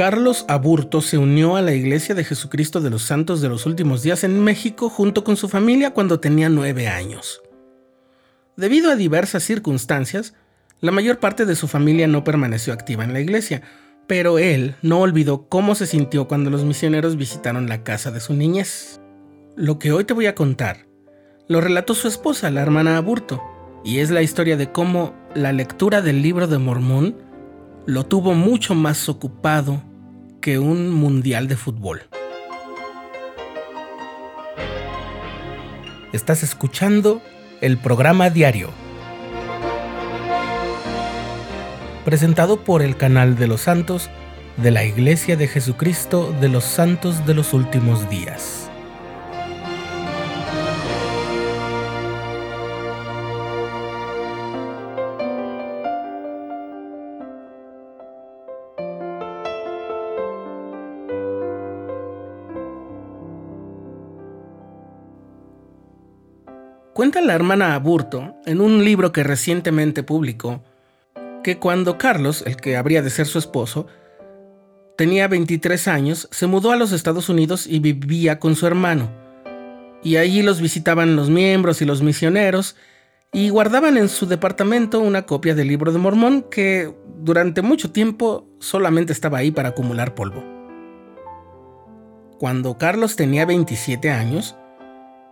Carlos Aburto se unió a la Iglesia de Jesucristo de los Santos de los Últimos Días en México junto con su familia cuando tenía nueve años. Debido a diversas circunstancias, la mayor parte de su familia no permaneció activa en la iglesia, pero él no olvidó cómo se sintió cuando los misioneros visitaron la casa de su niñez. Lo que hoy te voy a contar lo relató su esposa, la hermana Aburto, y es la historia de cómo la lectura del libro de Mormón lo tuvo mucho más ocupado que un mundial de fútbol. Estás escuchando el programa diario, presentado por el canal de los santos de la Iglesia de Jesucristo de los Santos de los Últimos Días. Cuenta la hermana Aburto, en un libro que recientemente publicó, que cuando Carlos, el que habría de ser su esposo, tenía 23 años, se mudó a los Estados Unidos y vivía con su hermano. Y allí los visitaban los miembros y los misioneros y guardaban en su departamento una copia del libro de Mormón que durante mucho tiempo solamente estaba ahí para acumular polvo. Cuando Carlos tenía 27 años,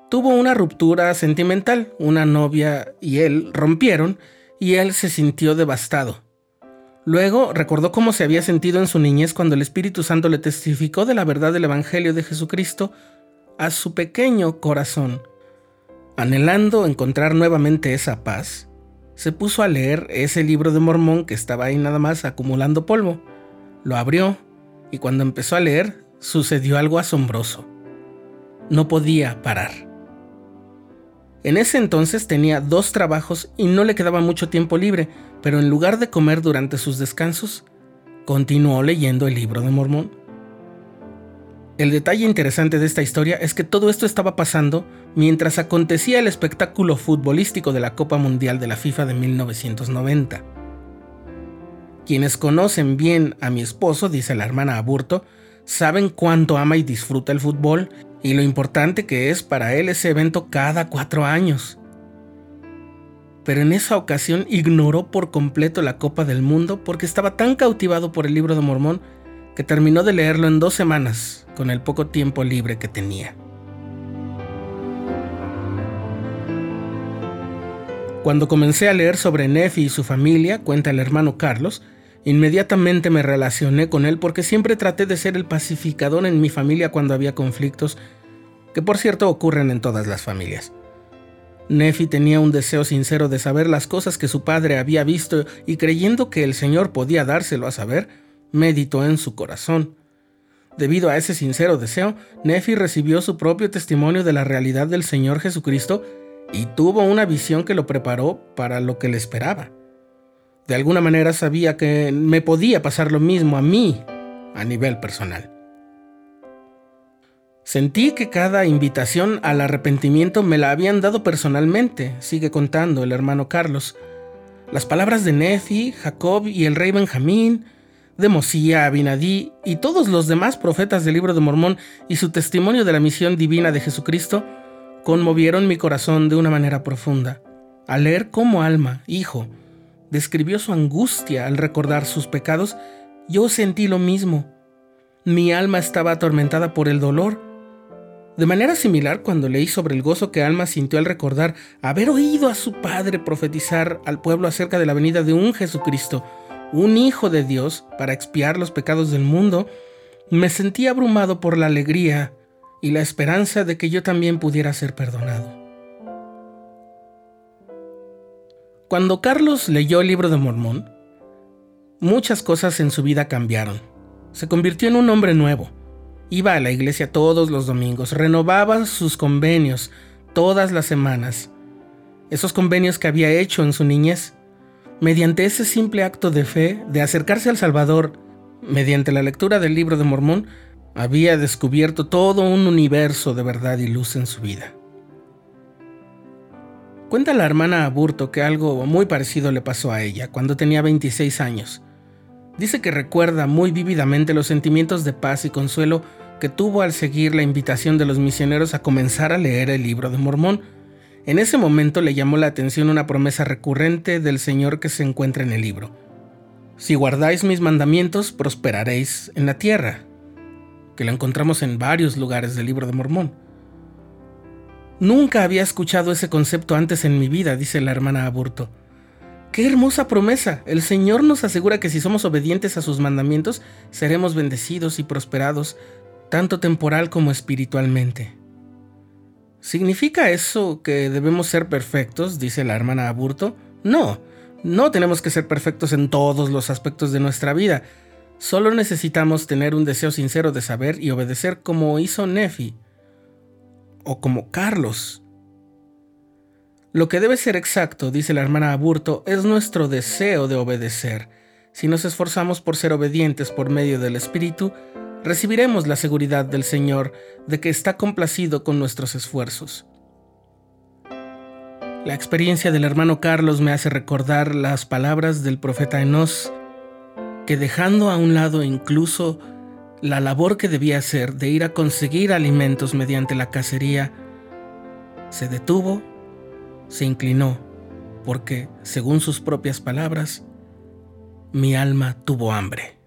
tuvo una ruptura sentimental. Una novia y él rompieron y él se sintió devastado. Luego recordó cómo se había sentido en su niñez cuando el Espíritu Santo le testificó de la verdad del Evangelio de Jesucristo a su pequeño corazón. Anhelando encontrar nuevamente esa paz, se puso a leer ese libro de Mormón que estaba ahí nada más acumulando polvo. Lo abrió y cuando empezó a leer sucedió algo asombroso. No podía parar. En ese entonces tenía dos trabajos y no le quedaba mucho tiempo libre, pero en lugar de comer durante sus descansos, continuó leyendo el libro de Mormón. El detalle interesante de esta historia es que todo esto estaba pasando mientras acontecía el espectáculo futbolístico de la Copa Mundial de la FIFA de 1990. Quienes conocen bien a mi esposo, dice la hermana Aburto, saben cuánto ama y disfruta el fútbol y lo importante que es para él ese evento cada cuatro años. Pero en esa ocasión ignoró por completo la Copa del Mundo porque estaba tan cautivado por el libro de Mormón que terminó de leerlo en dos semanas con el poco tiempo libre que tenía. Cuando comencé a leer sobre Nefi y su familia, cuenta el hermano Carlos, Inmediatamente me relacioné con él porque siempre traté de ser el pacificador en mi familia cuando había conflictos, que por cierto ocurren en todas las familias. Nefi tenía un deseo sincero de saber las cosas que su padre había visto y creyendo que el Señor podía dárselo a saber, meditó en su corazón. Debido a ese sincero deseo, Nefi recibió su propio testimonio de la realidad del Señor Jesucristo y tuvo una visión que lo preparó para lo que le esperaba. De alguna manera sabía que me podía pasar lo mismo a mí a nivel personal. Sentí que cada invitación al arrepentimiento me la habían dado personalmente, sigue contando el hermano Carlos. Las palabras de Nefi, Jacob y el rey Benjamín, de Mosía, Abinadí y todos los demás profetas del libro de Mormón y su testimonio de la misión divina de Jesucristo conmovieron mi corazón de una manera profunda. Al leer como alma, hijo, describió su angustia al recordar sus pecados, yo sentí lo mismo. Mi alma estaba atormentada por el dolor. De manera similar, cuando leí sobre el gozo que Alma sintió al recordar haber oído a su padre profetizar al pueblo acerca de la venida de un Jesucristo, un Hijo de Dios, para expiar los pecados del mundo, me sentí abrumado por la alegría y la esperanza de que yo también pudiera ser perdonado. Cuando Carlos leyó el libro de Mormón, muchas cosas en su vida cambiaron. Se convirtió en un hombre nuevo. Iba a la iglesia todos los domingos, renovaba sus convenios todas las semanas. Esos convenios que había hecho en su niñez. Mediante ese simple acto de fe, de acercarse al Salvador, mediante la lectura del libro de Mormón, había descubierto todo un universo de verdad y luz en su vida. Cuenta la hermana Aburto que algo muy parecido le pasó a ella cuando tenía 26 años. Dice que recuerda muy vívidamente los sentimientos de paz y consuelo que tuvo al seguir la invitación de los misioneros a comenzar a leer el libro de Mormón. En ese momento le llamó la atención una promesa recurrente del Señor que se encuentra en el libro. Si guardáis mis mandamientos, prosperaréis en la tierra, que la encontramos en varios lugares del libro de Mormón. Nunca había escuchado ese concepto antes en mi vida, dice la hermana Aburto. ¡Qué hermosa promesa! El Señor nos asegura que si somos obedientes a sus mandamientos, seremos bendecidos y prosperados, tanto temporal como espiritualmente. ¿Significa eso que debemos ser perfectos? dice la hermana Aburto. No, no tenemos que ser perfectos en todos los aspectos de nuestra vida. Solo necesitamos tener un deseo sincero de saber y obedecer como hizo Nefi o como Carlos. Lo que debe ser exacto, dice la hermana Aburto, es nuestro deseo de obedecer. Si nos esforzamos por ser obedientes por medio del Espíritu, recibiremos la seguridad del Señor de que está complacido con nuestros esfuerzos. La experiencia del hermano Carlos me hace recordar las palabras del profeta Enos, que dejando a un lado incluso la labor que debía hacer de ir a conseguir alimentos mediante la cacería, se detuvo, se inclinó, porque, según sus propias palabras, mi alma tuvo hambre.